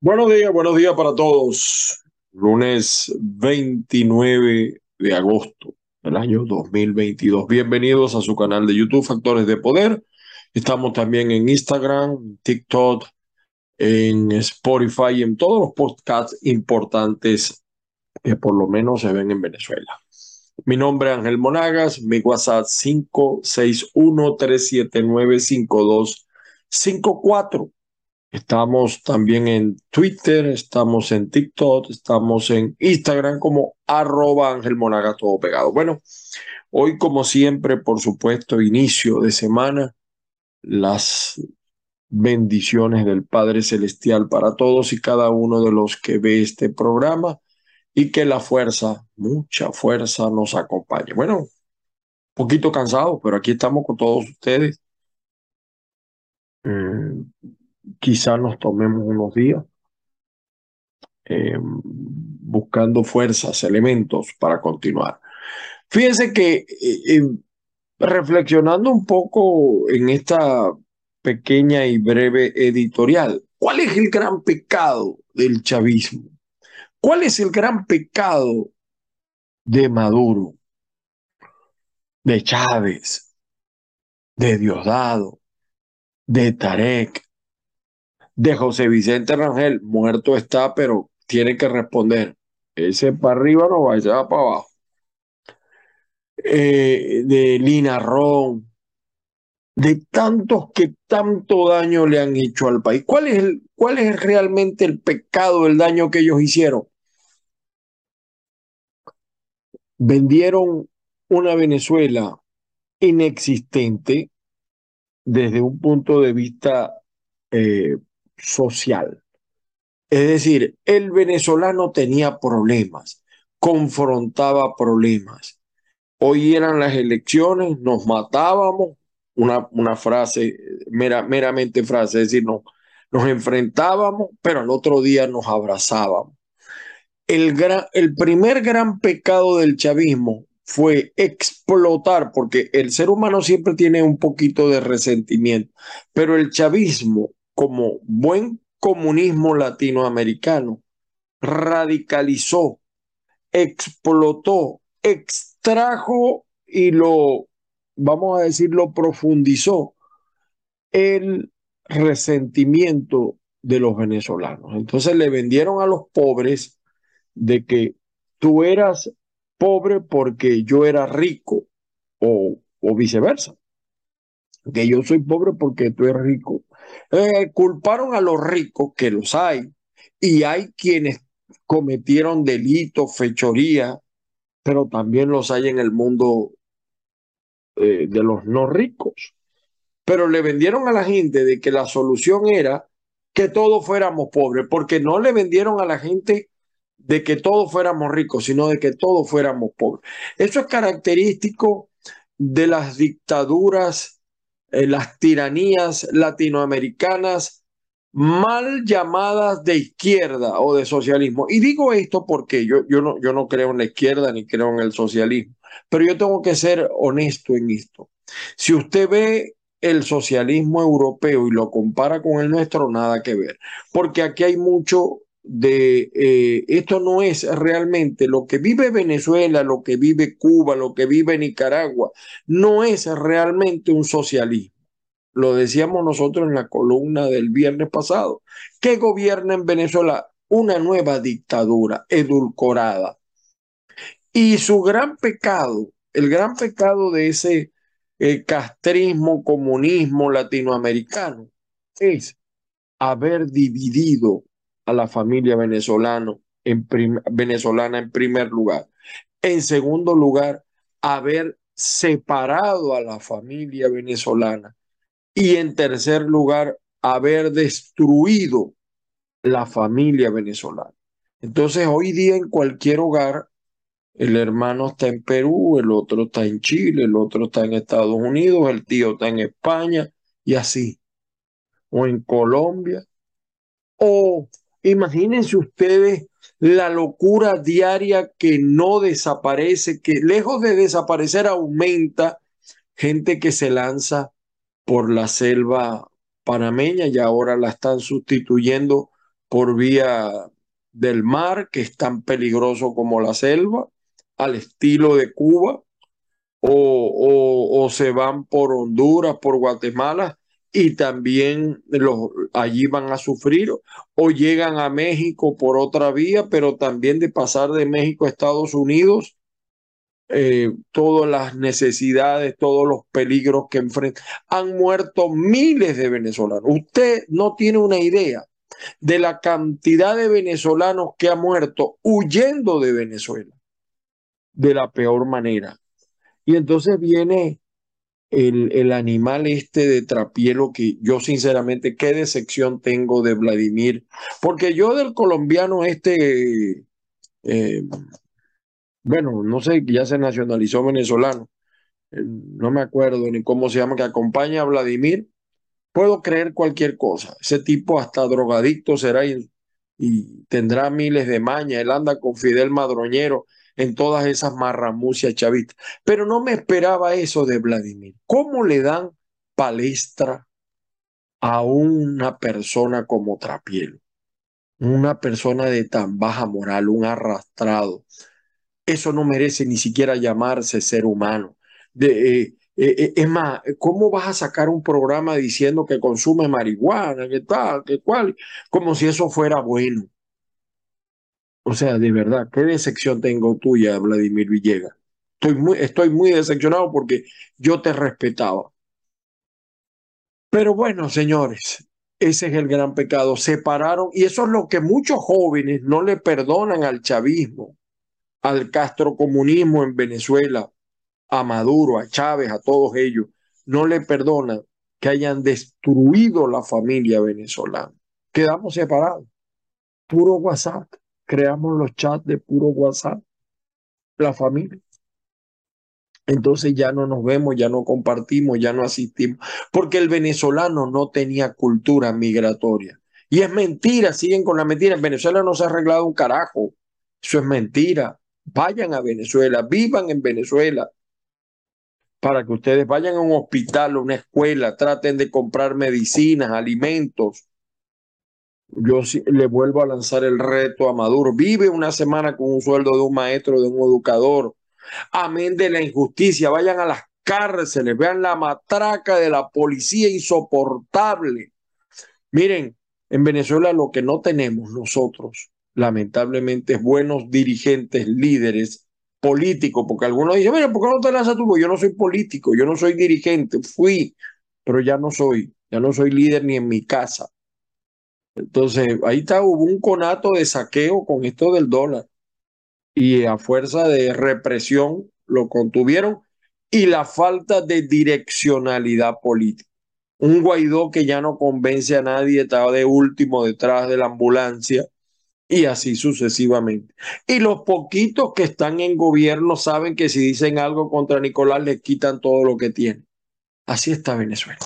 Buenos días, buenos días para todos. Lunes 29 de agosto del año 2022. Bienvenidos a su canal de YouTube Factores de Poder. Estamos también en Instagram, TikTok, en Spotify en todos los podcasts importantes que por lo menos se ven en Venezuela. Mi nombre es Ángel Monagas, mi WhatsApp 561-379-5254. Estamos también en Twitter, estamos en TikTok, estamos en Instagram como arroba Ángel Monaga, todo pegado. Bueno, hoy como siempre, por supuesto, inicio de semana, las bendiciones del Padre Celestial para todos y cada uno de los que ve este programa y que la fuerza, mucha fuerza nos acompañe. Bueno, poquito cansado, pero aquí estamos con todos ustedes. Mm, quizá nos tomemos unos días eh, buscando fuerzas, elementos para continuar. Fíjense que eh, eh, reflexionando un poco en esta pequeña y breve editorial, ¿cuál es el gran pecado del chavismo? ¿Cuál es el gran pecado de Maduro, de Chávez, de Diosdado, de Tarek, de José Vicente Rangel, muerto está, pero tiene que responder. Ese para arriba no va, ese va para abajo. Eh, de Lina Ron, de tantos que tanto daño le han hecho al país. ¿Cuál es, el, ¿Cuál es realmente el pecado, el daño que ellos hicieron? Vendieron una Venezuela inexistente desde un punto de vista eh, social. Es decir, el venezolano tenía problemas, confrontaba problemas. Hoy eran las elecciones, nos matábamos, una, una frase, mera, meramente frase, es decir, no, nos enfrentábamos, pero al otro día nos abrazábamos. El, gran, el primer gran pecado del chavismo fue explotar, porque el ser humano siempre tiene un poquito de resentimiento, pero el chavismo como buen comunismo latinoamericano, radicalizó, explotó, extrajo y lo, vamos a decirlo, profundizó el resentimiento de los venezolanos. Entonces le vendieron a los pobres de que tú eras pobre porque yo era rico o, o viceversa. Que yo soy pobre porque tú eres rico eh, culparon a los ricos, que los hay, y hay quienes cometieron delitos, fechoría, pero también los hay en el mundo eh, de los no ricos. Pero le vendieron a la gente de que la solución era que todos fuéramos pobres, porque no le vendieron a la gente de que todos fuéramos ricos, sino de que todos fuéramos pobres. Eso es característico de las dictaduras eh, las tiranías latinoamericanas mal llamadas de izquierda o de socialismo. Y digo esto porque yo, yo, no, yo no creo en la izquierda ni creo en el socialismo, pero yo tengo que ser honesto en esto. Si usted ve el socialismo europeo y lo compara con el nuestro, nada que ver, porque aquí hay mucho de eh, esto no es realmente lo que vive Venezuela, lo que vive Cuba, lo que vive Nicaragua, no es realmente un socialismo. Lo decíamos nosotros en la columna del viernes pasado. ¿Qué gobierna en Venezuela? Una nueva dictadura edulcorada. Y su gran pecado, el gran pecado de ese eh, castrismo, comunismo latinoamericano, es haber dividido a la familia venezolano en venezolana en primer lugar. En segundo lugar, haber separado a la familia venezolana. Y en tercer lugar, haber destruido la familia venezolana. Entonces, hoy día en cualquier hogar, el hermano está en Perú, el otro está en Chile, el otro está en Estados Unidos, el tío está en España y así. o en Colombia. O imagínense ustedes la locura diaria que no desaparece, que lejos de desaparecer aumenta gente que se lanza por la selva panameña y ahora la están sustituyendo por vía del mar, que es tan peligroso como la selva, al estilo de Cuba, o, o, se van por Honduras, por Guatemala, y también los, allí van a sufrir, o llegan a México por otra vía, pero también de pasar de México a Estados Unidos, eh, todas las necesidades, todos los peligros que enfrentan. Han muerto miles de venezolanos. Usted no tiene una idea de la cantidad de venezolanos que ha muerto huyendo de Venezuela de la peor manera. Y entonces viene el, el, animal este de trapielo que yo sinceramente qué decepción tengo de Vladimir, porque yo del colombiano este, eh, bueno, no sé, ya se nacionalizó venezolano, eh, no me acuerdo ni cómo se llama, que acompaña a Vladimir, puedo creer cualquier cosa, ese tipo hasta drogadicto será y, tendrá miles de mañas, él anda con Fidel Madroñero, en todas esas marramucias chavistas. Pero no me esperaba eso de Vladimir. ¿Cómo le dan palestra a una persona como Trapielo? Una persona de tan baja moral, un arrastrado. Eso no merece ni siquiera llamarse ser humano. De, eh, eh, eh, es más, ¿cómo vas a sacar un programa diciendo que consume marihuana, que tal, que cual? Como si eso fuera bueno. O sea, de verdad, qué decepción tengo tuya, Vladimir Villegas. Estoy muy, estoy muy decepcionado porque yo te respetaba. Pero bueno, señores, ese es el gran pecado. Separaron, y eso es lo que muchos jóvenes no le perdonan al chavismo, al castrocomunismo en Venezuela, a Maduro, a Chávez, a todos ellos. No le perdonan que hayan destruido la familia venezolana. Quedamos separados. Puro WhatsApp creamos los chats de puro WhatsApp, la familia. Entonces ya no nos vemos, ya no compartimos, ya no asistimos, porque el venezolano no tenía cultura migratoria. Y es mentira, siguen con la mentira. En Venezuela no se ha arreglado un carajo. Eso es mentira. Vayan a Venezuela, vivan en Venezuela, para que ustedes vayan a un hospital, a una escuela, traten de comprar medicinas, alimentos, yo le vuelvo a lanzar el reto a Maduro. Vive una semana con un sueldo de un maestro, de un educador. Amén de la injusticia. Vayan a las cárceles, vean la matraca de la policía insoportable. Miren, en Venezuela lo que no tenemos nosotros, lamentablemente, buenos dirigentes, líderes políticos, porque algunos dicen, mira, ¿por qué no te lanzas tú? Yo no soy político, yo no soy dirigente, fui, pero ya no soy, ya no soy líder ni en mi casa. Entonces, ahí está, hubo un conato de saqueo con esto del dólar y a fuerza de represión lo contuvieron y la falta de direccionalidad política. Un Guaidó que ya no convence a nadie, estaba de último detrás de la ambulancia y así sucesivamente. Y los poquitos que están en gobierno saben que si dicen algo contra Nicolás les quitan todo lo que tienen. Así está Venezuela.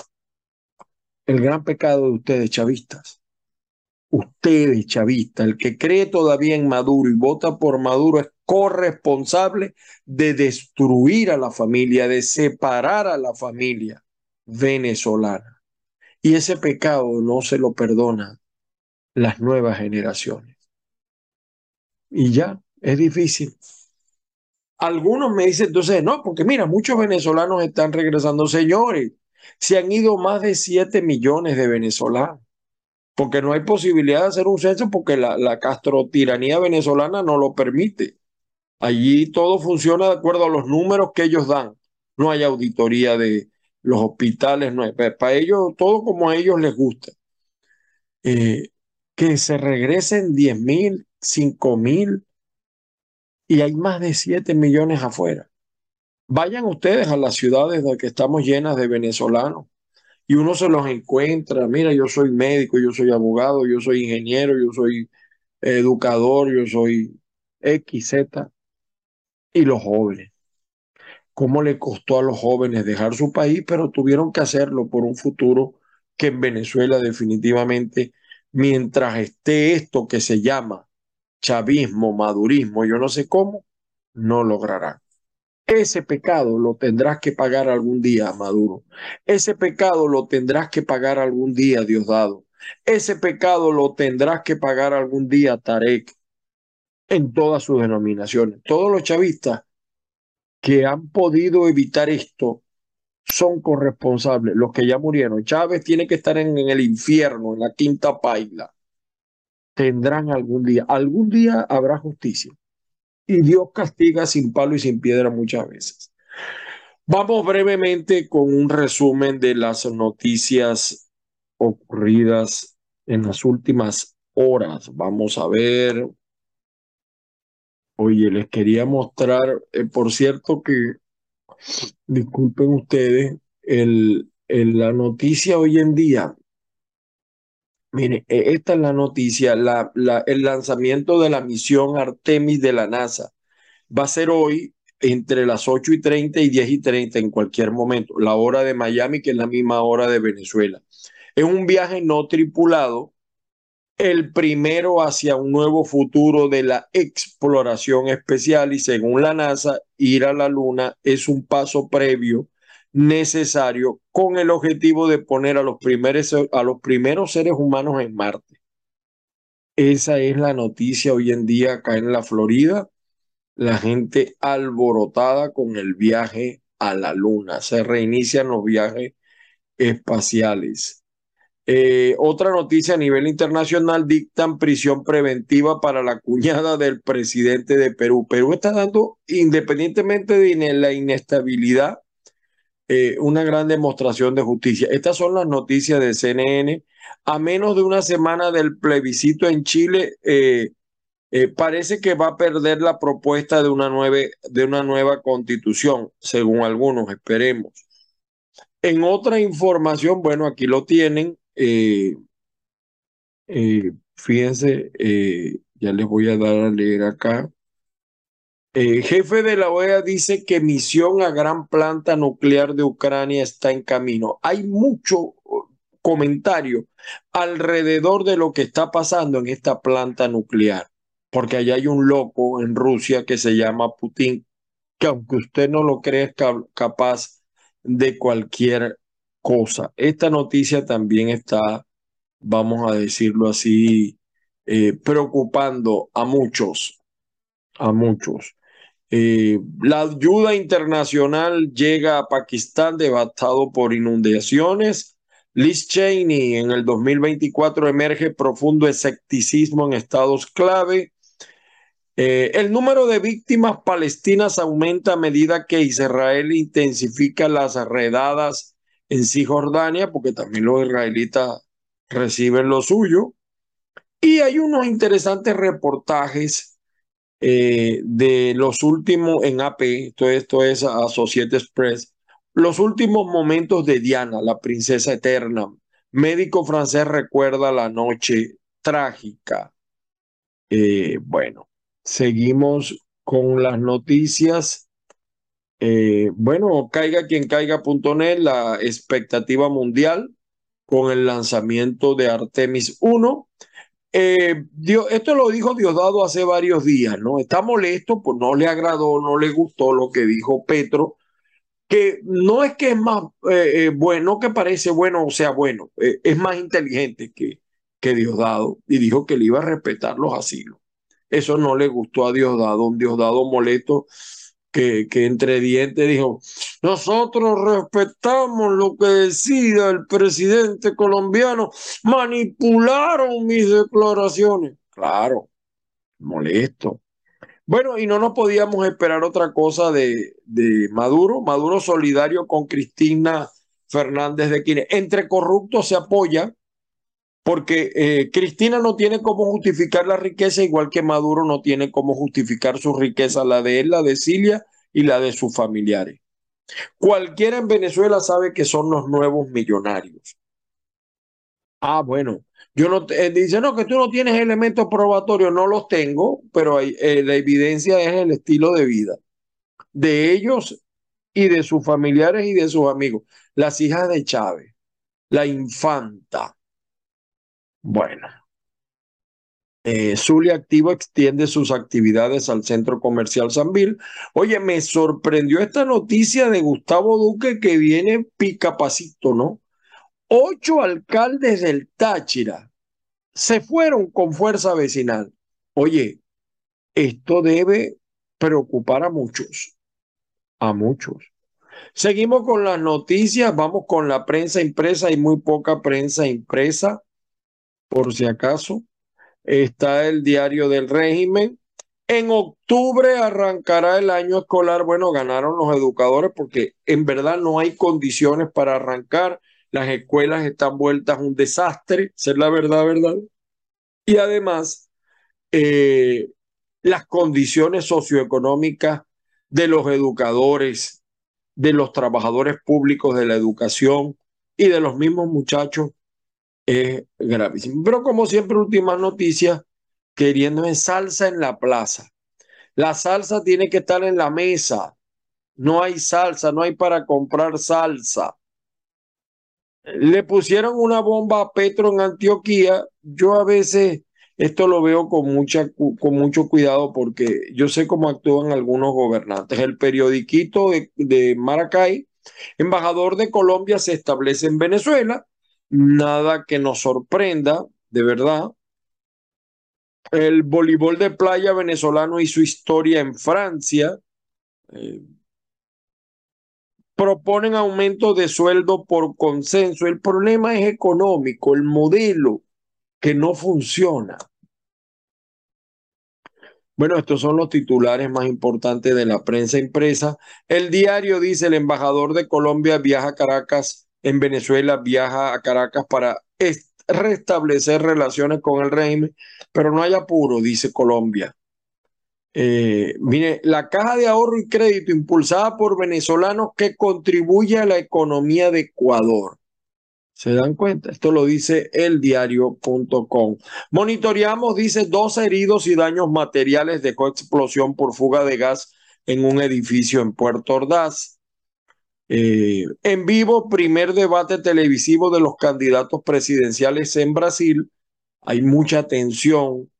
El gran pecado de ustedes, chavistas, ustedes, chavistas, el que cree todavía en Maduro y vota por Maduro es corresponsable de destruir a la familia, de separar a la familia venezolana. Y ese pecado no se lo perdona las nuevas generaciones. Y ya, es difícil. Algunos me dicen entonces, no, porque mira, muchos venezolanos están regresando. Señores, se han ido más de 7 millones de venezolanos porque no hay posibilidad de hacer un censo porque la, la castrotiranía venezolana no lo permite. Allí todo funciona de acuerdo a los números que ellos dan. No hay auditoría de los hospitales, no hay, para ellos todo como a ellos les gusta. Eh, que se regresen 10 mil, 5 mil y hay más de 7 millones afuera. Vayan ustedes a las ciudades de que estamos llenas de venezolanos y uno se los encuentra, mira, yo soy médico, yo soy abogado, yo soy ingeniero, yo soy educador, yo soy X, Z, y los jóvenes. ¿Cómo le costó a los jóvenes dejar su país, pero tuvieron que hacerlo por un futuro que en Venezuela definitivamente, mientras esté esto que se llama chavismo, madurismo, yo no sé cómo, no lograrán. Ese pecado lo tendrás que pagar algún día, Maduro. Ese pecado lo tendrás que pagar algún día, Diosdado. Ese pecado lo tendrás que pagar algún día, Tarek, en todas sus denominaciones. Todos los chavistas que han podido evitar esto son corresponsables, los que ya murieron. Chávez tiene que estar en, el infierno, en la quinta paila. Tendrán algún día, algún día habrá justicia. Y Dios castiga sin palo y sin piedra muchas veces. Vamos brevemente con un resumen de las noticias ocurridas en las últimas horas. Vamos a ver. Oye, les quería mostrar, eh, por cierto que disculpen ustedes, el, la noticia hoy en día, mire, e, esta es la noticia, el lanzamiento de la misión Artemis de la NASA va a ser hoy entre las 8 y 30 y 10 y 30 en cualquier momento, la hora de Miami, que es la misma hora de Venezuela. Es un viaje no tripulado el primero hacia un nuevo futuro de la exploración espacial y según la NASA, ir a la Luna es un paso previo necesario con el objetivo de poner a los primeros, a los primeros seres humanos en Marte. Esa es la noticia hoy en día acá en la Florida. La gente alborotada con el viaje a la Luna. Se reinician los viajes espaciales. Eh, otra noticia a nivel internacional, dictan prisión preventiva para la cuñada del presidente de Perú. Perú está dando, independientemente de la inestabilidad, eh, una gran demostración de justicia. Estas son las noticias de CNN. A menos de una semana del plebiscito en Chile, eh, parece que va a perder la propuesta de una, de una nueva constitución, según algunos, esperemos. En otra información, bueno, aquí lo tienen, eh, eh, fíjense, eh, ya les voy a dar a leer acá. Jefe de la OEA dice que misión a gran planta nuclear de Ucrania está en camino. Hay mucho uh, comentario alrededor de lo que está pasando en esta planta nuclear, porque allá hay un loco en Rusia que se llama Putin, que aunque usted no lo cree es capaz de cualquier cosa. Esta noticia también está, vamos a decirlo así, eh, preocupando a muchos, a muchos. Eh, la ayuda internacional llega a Pakistán devastado por inundaciones. Liz Cheney en el 2024 emerge profundo escepticismo en estados clave. Eh, el número de víctimas palestinas aumenta a medida que Israel intensifica las redadas en Cisjordania, porque también los israelitas reciben lo suyo. Y hay unos interesantes reportajes eh, de los últimos en AP, esto, esto es Associated Press, los últimos momentos de Diana, la princesa eterna. Médico francés recuerda la noche trágica. Eh, bueno, seguimos con las noticias. Eh, bueno, caiga quien caiga.net, la expectativa mundial con el lanzamiento de Artemis 1. Eh, esto lo dijo Diosdado hace varios días, ¿no? Está molesto, pues no le agradó, no le gustó lo que dijo Petro, que no es que es más eh, bueno, que parece bueno o sea bueno, es más inteligente que, que Diosdado y dijo que le iba a respetar los asilos. Eso no le gustó a Diosdado, un Diosdado molesto que, entre dientes dijo, nosotros respetamos lo que decida el presidente colombiano, manipularon mis declaraciones. Claro, molesto. Bueno, y no nos podíamos esperar otra cosa de, de Maduro. Maduro solidario con Cristina Fernández de Quine. Entre corruptos se apoya porque eh, Cristina no tiene cómo justificar la riqueza, igual que Maduro no tiene cómo justificar su riqueza, la de él, la de Cilia y la de sus familiares. Cualquiera en Venezuela sabe que son los nuevos millonarios. Ah, bueno, yo no eh, dice no que tú no tienes elementos probatorios, no los tengo, pero eh, la evidencia es el estilo de vida de ellos y de sus familiares y de sus amigos. Las hijas de Chávez la infanta. Bueno. Eh, Zulia Activo extiende sus actividades al centro comercial Sanvil. Oye, me sorprendió esta noticia de Gustavo Duque que viene picapacito, ¿no? Ocho alcaldes del Táchira se fueron con fuerza vecinal. Oye, esto debe preocupar a muchos, a muchos. Seguimos con las noticias, vamos con la prensa impresa, hay muy poca prensa impresa, por si acaso. Está el diario del régimen. En octubre arrancará el año escolar. Bueno, ganaron los educadores porque en verdad no hay condiciones para arrancar. Las escuelas están vueltas un desastre, ser la verdad, ¿verdad? Y además, eh, las condiciones socioeconómicas de los educadores, de los trabajadores públicos de la educación y de los mismos muchachos es gravísimo. Pero como siempre, últimas noticias, queriendo en salsa en la plaza. La salsa tiene que estar en la mesa. No hay salsa, no hay para comprar salsa. Le pusieron una bomba a Petro en Antioquía. Yo a veces esto lo veo con, mucha, con mucho cuidado porque yo sé cómo actúan algunos gobernantes. El periodiquito de Maracay, embajador de Colombia, se establece en Venezuela. Nada que nos sorprenda, de verdad. El voleibol de playa venezolano y su historia en Francia. Eh, proponen aumento de sueldo por consenso. El problema es económico, el modelo que no funciona. Bueno, estos son los titulares más importantes de la prensa impresa. El diario dice, el embajador de Colombia viaja a Caracas, en Venezuela, viaja a Caracas para restablecer relaciones con el régimen, pero no hay apuro, dice Colombia. Eh, mire, la caja de ahorro y crédito impulsada por venezolanos que contribuye a la economía de Ecuador. ¿Se dan cuenta? Esto lo dice el diario.com. Monitoreamos, dice, dos heridos y daños materiales dejó explosión por fuga de gas en un edificio en Puerto Ordaz. Eh, en vivo, primer debate televisivo de los candidatos presidenciales en Brasil. Hay mucha tensión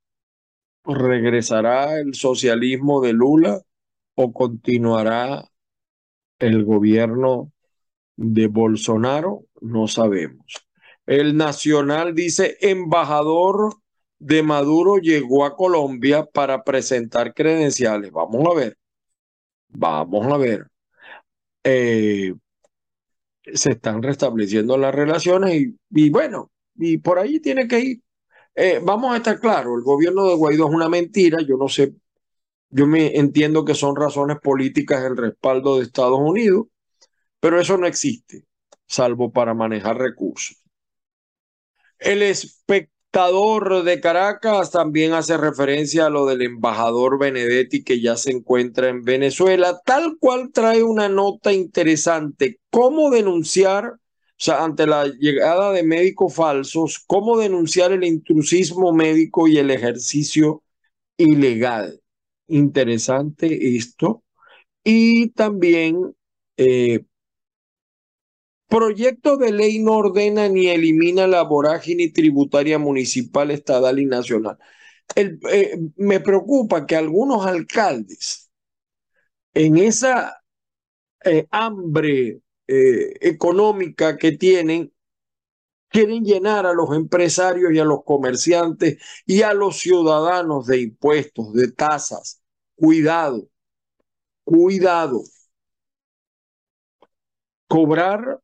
¿Regresará el socialismo de Lula o continuará el gobierno de Bolsonaro? No sabemos. El Nacional dice, embajador de Maduro llegó a Colombia para presentar credenciales. Vamos a ver. Vamos a ver. Eh, se están restableciendo las relaciones y, bueno, y por ahí tiene que ir. Eh, vamos a estar claros, el gobierno de Guaidó es una mentira, yo no sé, yo me entiendo que son razones políticas el respaldo de Estados Unidos, pero eso no existe, salvo para manejar recursos. El espectador de Caracas también hace referencia a lo del embajador Benedetti que ya se encuentra en Venezuela, tal cual trae una nota interesante, cómo denunciar o sea, ante la llegada de médicos falsos, ¿cómo denunciar el intrusismo médico y el ejercicio ilegal? Interesante esto. Y también, eh, proyecto de ley no ordena ni elimina la vorágine tributaria municipal, estatal y nacional. Eh, me preocupa que algunos alcaldes en esa eh, hambre eh, económica que tienen, quieren llenar a los empresarios y a los comerciantes y a los ciudadanos de impuestos, de tasas. Cuidado, cuidado. Cobrar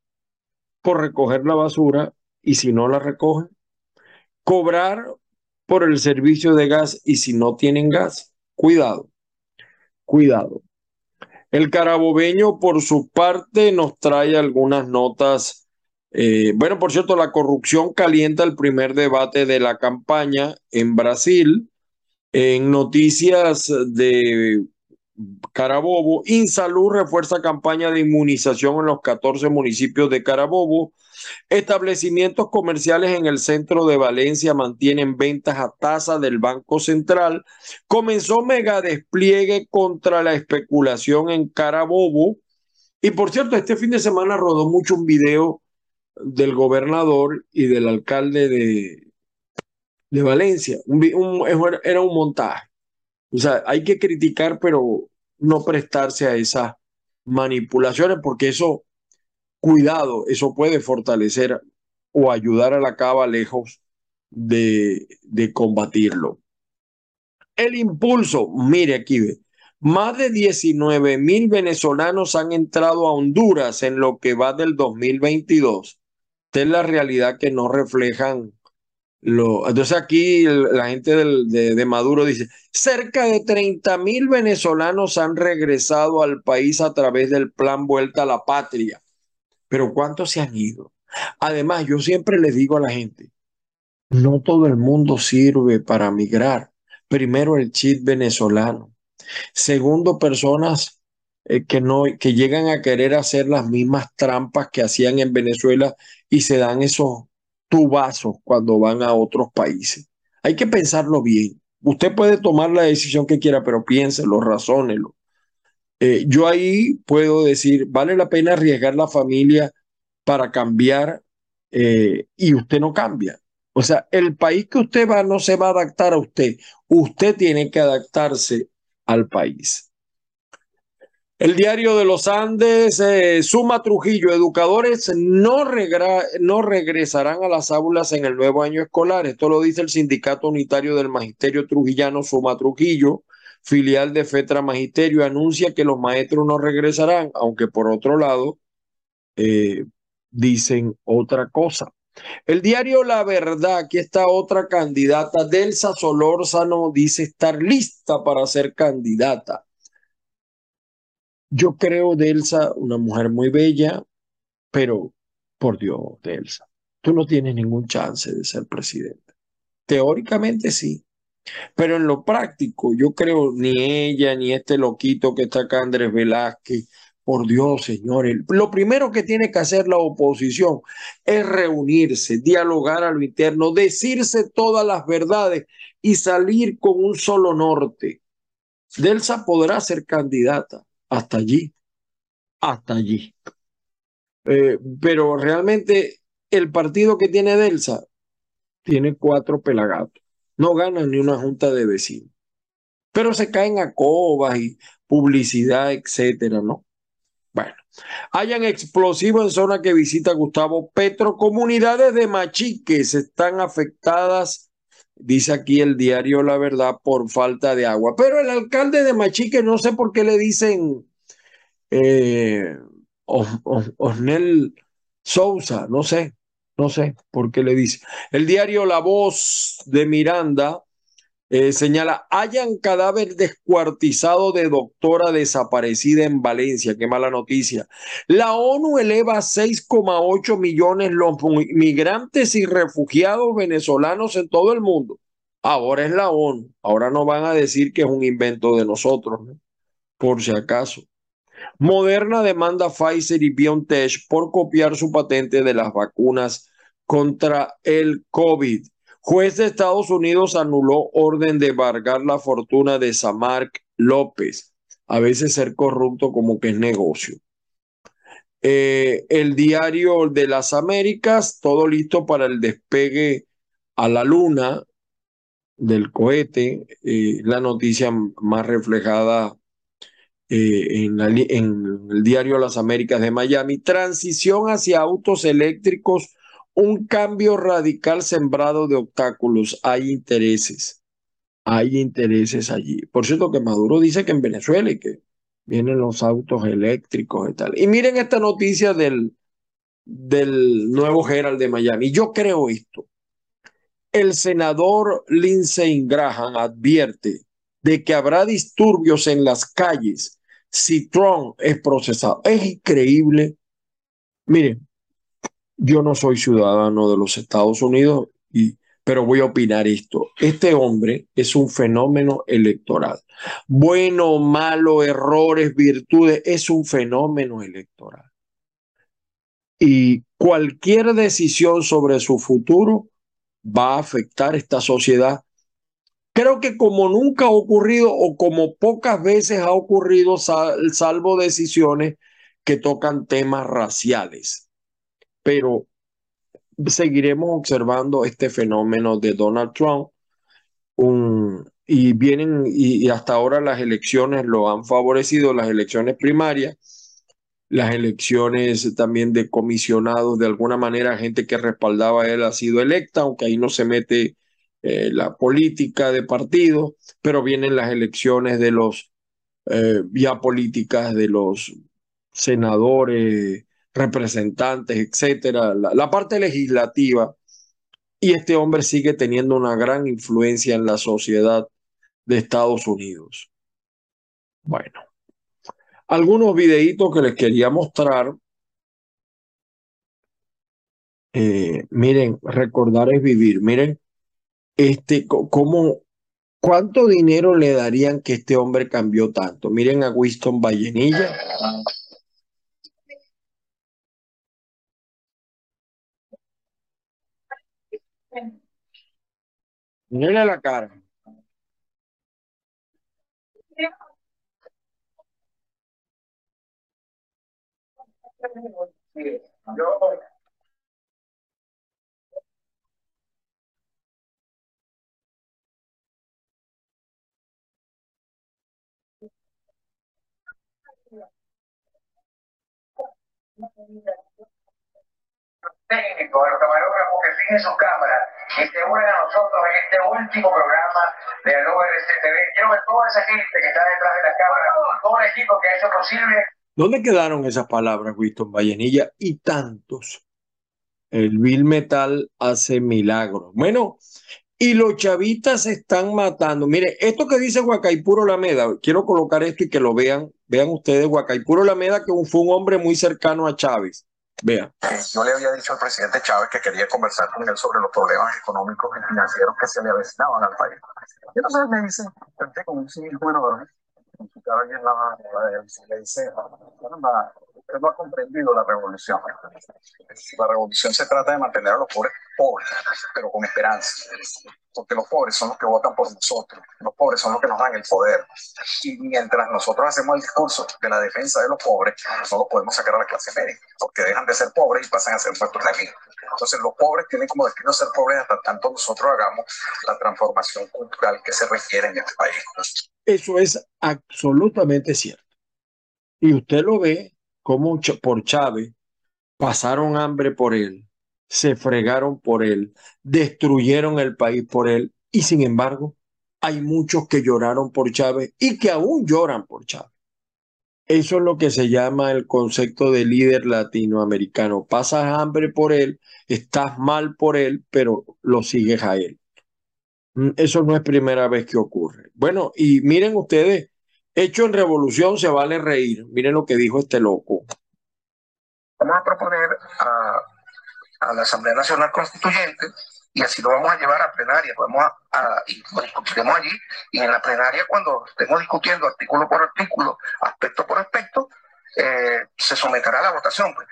por recoger la basura y si no la recogen, cobrar por el servicio de gas y si no tienen gas, cuidado, cuidado. El carabobeño, por su parte, nos trae algunas notas. Eh, bueno, por cierto, la corrupción calienta el primer debate de la campaña en Brasil. En noticias de Carabobo, Insalud refuerza campaña de inmunización en los 14 municipios de Carabobo. Establecimientos comerciales en el centro de Valencia mantienen ventas a tasa del Banco Central. Comenzó mega despliegue contra la especulación en Carabobo. Y por cierto, este fin de semana rodó mucho un video del gobernador y del alcalde de, de Valencia. era un montaje. O sea, hay que criticar, pero no prestarse a esas manipulaciones, porque eso, cuidado, eso puede fortalecer o ayudar a la cava lejos de, de combatirlo. El impulso, mire aquí, más de 19 mil venezolanos han entrado a Honduras en lo que va del 2022. Esta es la realidad que no reflejan Entonces aquí la gente de, de, Maduro dice, cerca de 30 mil venezolanos han regresado al país a través del plan Vuelta a la Patria. Pero ¿cuántos se han ido? Además, yo siempre les digo a la gente, no todo el mundo sirve para migrar. Primero el chip venezolano. Segundo, personas eh, que, no, que llegan a querer hacer las mismas trampas que hacían en Venezuela y se dan esos tubazos cuando van a otros países. Hay que pensarlo bien. Usted puede tomar la decisión que quiera, pero piénselo, razónelo. Eh, yo ahí puedo decir, vale la pena arriesgar la familia para cambiar eh, y usted no cambia. O sea, el país que usted va no se va a adaptar a usted. Usted tiene que adaptarse al país. El diario de los Andes, eh, Suma Trujillo, educadores no, no regresarán a las aulas en el nuevo año escolar. Esto lo dice el Sindicato Unitario del Magisterio Trujillano, Suma Trujillo, filial de FETRA Magisterio, anuncia que los maestros no regresarán, aunque por otro lado eh, dicen otra cosa. El diario La Verdad, aquí está otra candidata, Delsa Solórzano, dice estar lista para ser candidata. Yo creo, Delsa, una mujer muy bella, pero por Dios, Delsa, tú no tienes ningún chance de ser presidente. Teóricamente sí, pero en lo práctico, yo creo ni ella, ni este loquito que está acá, Andrés Velázquez, por Dios, señores, lo primero que tiene que hacer la oposición es reunirse, dialogar a lo interno, decirse todas las verdades y salir con un solo norte. Delsa podrá ser candidata hasta allí, hasta allí. Eh, pero realmente el partido que tiene Delsa tiene cuatro pelagatos. No gana ni una junta de vecinos. Pero se caen a cobas y publicidad, etcétera, ¿no? Bueno, hayan explosivos en zona que visita Gustavo Petro. Comunidades de Machiques están afectadas, dice aquí el diario La Verdad, por falta de agua. Pero el alcalde de Machique, no sé por qué le dicen eh, Osnel Sousa, no sé, no sé por qué le dice. El diario La Voz de Miranda eh, señala, hayan cadáver descuartizado de doctora desaparecida en Valencia. Qué mala noticia. La ONU eleva a 6,8 millones los migrantes y refugiados venezolanos en todo el mundo. Ahora es la ONU. Ahora no van a decir que es un invento de nosotros, por si acaso. Moderna demanda a Pfizer y BioNTech por copiar su patente de las vacunas contra el COVID. Juez de Estados Unidos anuló orden de embargar la fortuna de Samark López. A veces ser corrupto como que es negocio. Eh, el diario de las Américas, todo listo para el despegue a la luna del cohete. Eh, la noticia más reflejada eh, en, en el diario Las Américas de Miami. Transición hacia autos eléctricos un cambio radical sembrado de obstáculos. Hay intereses, hay intereses allí. Por cierto que Maduro dice que en Venezuela y que vienen los autos eléctricos y tal. Y miren esta noticia del, del nuevo Herald de Miami. Yo creo esto. El senador Lindsey Graham advierte de que habrá disturbios en las calles si Trump es procesado. Es increíble. Miren, yo no soy ciudadano de los Estados Unidos, pero voy a opinar esto. Este hombre es un fenómeno electoral. Bueno, malo, errores, virtudes, es un fenómeno electoral. Y cualquier decisión sobre su futuro va a afectar esta sociedad. Creo que como nunca ha ocurrido o como pocas veces ha ocurrido, salvo decisiones que tocan temas raciales pero seguiremos observando este fenómeno de Donald Trump. y vienen, y, hasta ahora las elecciones lo han favorecido, las elecciones primarias, las elecciones también de comisionados, de alguna manera, gente que respaldaba a él ha sido electa, aunque ahí no se mete eh, la política de partido, pero vienen las elecciones de los eh, ya políticas de los senadores, representantes, etcétera, la, parte legislativa. Y este hombre sigue teniendo una gran influencia en la sociedad de Estados Unidos. Bueno, algunos videitos que les quería mostrar. Eh, miren, recordar es vivir. Miren, este, cómo, cuánto dinero le darían que este hombre cambió tanto. Miren a Winston Vallenilla. Miren la cara. A los camarógrafos que siguen sus cámaras y se unen a nosotros en este último programa de ORCTV. Quiero ver toda esa gente que está detrás de la cámara, todo el equipo que ha hecho posible. ¿Dónde quedaron esas palabras, Winston Vallenilla? Y tantos. El Bill Metal hace milagros. Bueno, y los chavitas se están matando. Mire, esto que dice Huacaipuro Lameda, quiero colocar esto y que lo vean, vean ustedes, Huacaipuro Lameda, que fue un hombre muy cercano a Chávez. Vean. Yo le había dicho al presidente Chávez que quería conversar con él sobre los problemas económicos y financieros que se le avecinaban al país. Y entonces me dice, con un cinismo enorme, con su cara en la mano, le dice, caramba, usted no ha comprendido la revolución. La revolución se trata de mantener a los pobres pobres, pero con esperanza. Porque los pobres son los que votan por nosotros, los pobres son los que nos dan el poder. Y mientras nosotros hacemos el discurso de la defensa de los pobres, no los podemos sacar a la clase media, porque dejan de ser pobres y pasan a ser nuestros enemigos. Entonces los pobres tienen como destino ser pobres hasta tanto nosotros hagamos la transformación cultural que se requiere en este país. Eso es absolutamente cierto. Y usted lo ve como por Chávez pasaron hambre por él, se fregaron por él, destruyeron el país por él y sin embargo hay muchos que lloraron por Chávez y que aún lloran por Chávez. Eso es lo que se llama el concepto de líder latinoamericano. Pasas hambre por él, estás mal por él, pero lo sigues a él. Mm, eso no es primera vez que ocurre. Bueno, y miren ustedes Hecho en revolución se vale reír. Miren lo que dijo este loco. Vamos a proponer a, la Asamblea Nacional Constituyente y así lo vamos a llevar a plenaria. Vamos a, y lo discutiremos allí y en la plenaria cuando estemos discutiendo artículo por artículo, aspecto por aspecto, eh, se someterá a la votación pues,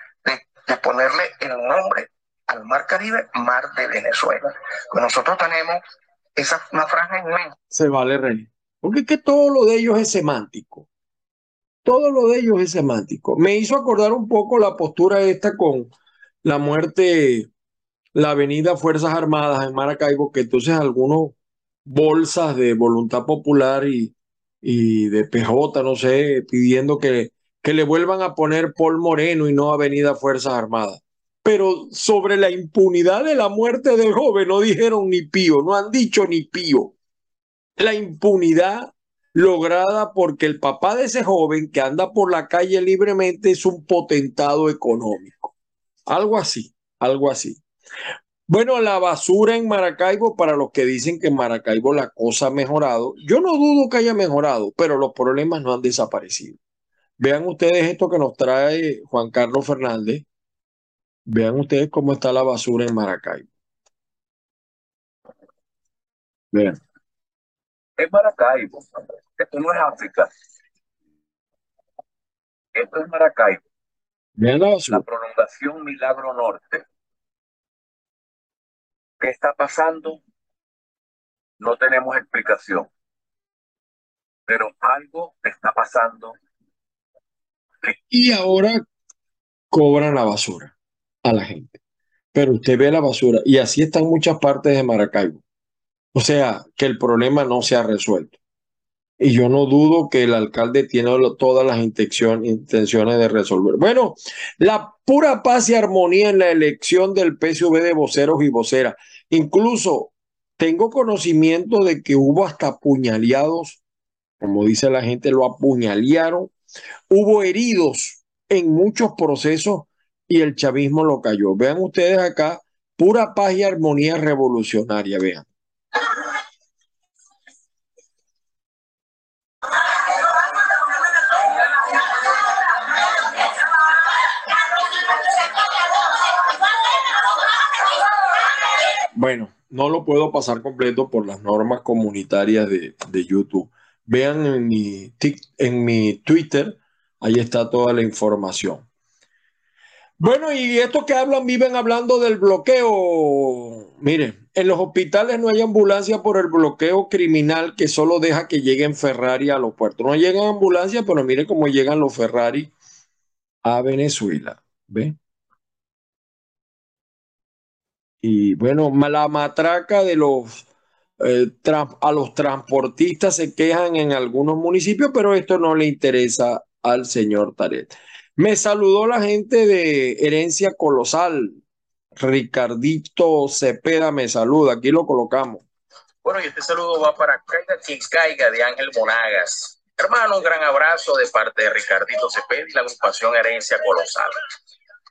de, ponerle el nombre al Mar Caribe, Mar de Venezuela. Pues nosotros tenemos esa una franja inmensa. Se vale reír. Porque es que todo lo de ellos es semántico. Todo lo de ellos es semántico. Me hizo acordar un poco la postura esta con la muerte, la avenida Fuerzas Armadas en Maracaibo, que entonces algunos bolsas de voluntad popular y, y de PJ, no sé, pidiendo que, que le vuelvan a poner Paul Moreno y no Avenida Fuerzas Armadas. Pero sobre la impunidad de la muerte del joven no dijeron ni pío, no han dicho ni pío la impunidad lograda porque el papá de ese joven que anda por la calle libremente es un potentado económico. Algo así, algo así. Bueno, la basura en Maracaibo, para los que dicen que en Maracaibo la cosa ha mejorado, yo no dudo que haya mejorado, pero los problemas no han desaparecido. Vean ustedes esto que nos trae Juan Carlos Fernández. Vean ustedes cómo está la basura en Maracaibo. Vean es Maracaibo. Esto no es África. Esto es Maracaibo. La prolongación Milagro Norte. ¿Qué está pasando? No tenemos explicación. Pero algo está pasando. Y ahora cobran la basura a la gente. pero usted ve la basura y así están muchas partes de Maracaibo. O sea, que el problema no se ha resuelto. Y yo no dudo que el alcalde tiene todas las intenciones de resolver. Bueno, la pura paz y armonía en la elección del PSV de voceros y voceras. Incluso tengo conocimiento de que hubo hasta apuñaleados, como dice la gente, lo apuñalearon. Hubo heridos en muchos procesos y el chavismo lo cayó. Vean ustedes acá, pura paz y armonía revolucionaria, vean. Bueno, no lo puedo pasar completo por las normas comunitarias de, YouTube. Vean en mi, en mi Twitter, ahí está toda la información. Bueno, y esto que hablan, viven hablando del bloqueo. Miren, en los hospitales no hay ambulancia por el bloqueo criminal que solo deja que lleguen Ferrari a los puertos. No llegan ambulancias, pero miren cómo llegan los Ferrari a Venezuela. ¿Ven? Y bueno, la matraca de los eh, a los transportistas se quejan en algunos municipios, pero esto no le interesa al señor Taret. Me saludó la gente de Herencia Colosal. Ricardito Cepeda me saluda, aquí lo colocamos. Bueno, y este saludo va para Caiga caiga de Ángel Monagas. Hermano, un gran abrazo de parte de Ricardito Cepeda y la agrupación Herencia Colosal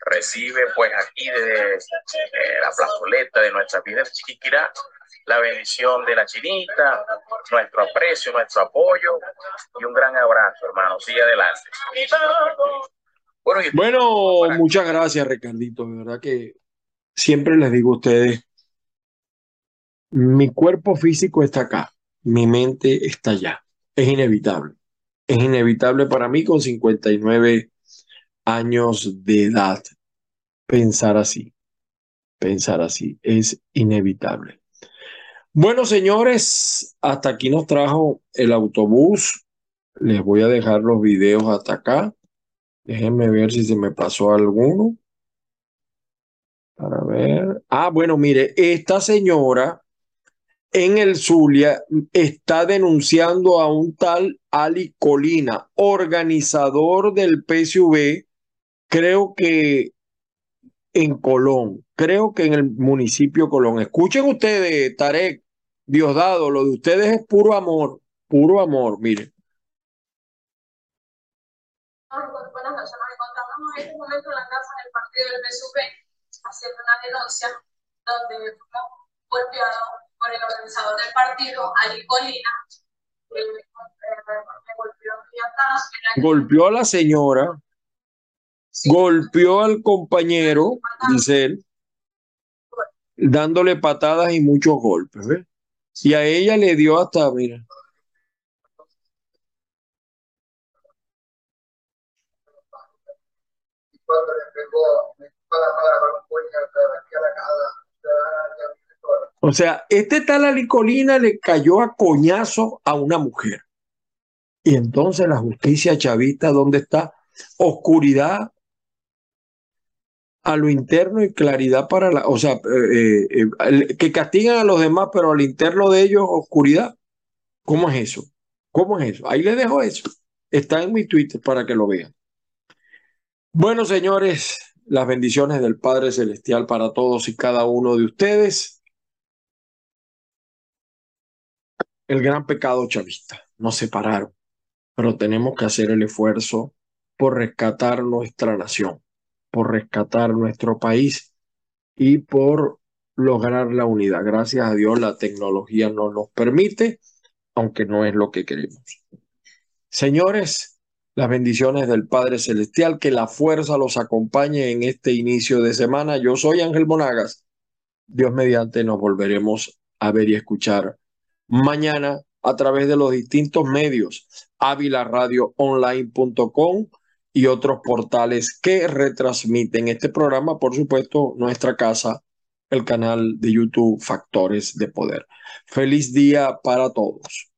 recibe pues aquí de eh, la plazoleta de nuestra vida de Chiquiquirá la bendición de la chinita, nuestro aprecio, nuestro apoyo y un gran abrazo, hermano. Sigue adelante. Bueno, muchas gracias, Ricardito. De verdad que siempre les digo a ustedes, mi cuerpo físico está acá, mi mente está allá. Es inevitable. Es inevitable para mí con 59 años de edad pensar así. Pensar así es inevitable. Bueno, señores, hasta aquí nos trajo el autobús. Les voy a dejar los videos hasta acá. Déjenme ver si se me pasó alguno. Para ver. Ah, bueno, mire, esta señora en el Zulia está denunciando a un tal Ali Colina, organizador del PSV, creo que en Colón, creo que en el municipio Colón. Escuchen ustedes, Tarek, Diosdado, lo de ustedes es puro amor, puro amor, miren. Buenas noches, nos encontramos en este momento en la casa del partido del PSV haciendo una denuncia donde fuimos golpeados por el organizador del partido, Ali Colina, que me golpeó a Golpeó a la señora golpeó al compañero, dice él, dándole patadas y muchos golpes, ¿ves? Y a ella le dio hasta, mira. O sea, este tal Alicolina le cayó a coñazo a una mujer. Y entonces la justicia chavista, ¿dónde está? Oscuridad a lo interno y claridad para la, o sea, eh, eh, eh, que castigan a los demás, pero al interno de ellos oscuridad. ¿Cómo es eso? ¿Cómo es eso? Ahí les dejo eso. Está en mi Twitter para que lo vean. Bueno, señores, las bendiciones del Padre Celestial para todos y cada uno de ustedes. El gran pecado chavista. Nos separaron, pero tenemos que hacer el esfuerzo por rescatar nuestra nación por rescatar nuestro país y por lograr la unidad. Gracias a Dios la tecnología no nos permite, aunque no es lo que queremos. Señores, las bendiciones del Padre Celestial, que la fuerza los acompañe en este inicio de semana. Yo soy Ángel Monagas. Dios mediante nos volveremos a ver y escuchar mañana a través de los distintos medios, avilaradioonline.com y otros portales que retransmiten este programa, por supuesto, nuestra casa, el canal de YouTube Factores de Poder. Feliz día para todos.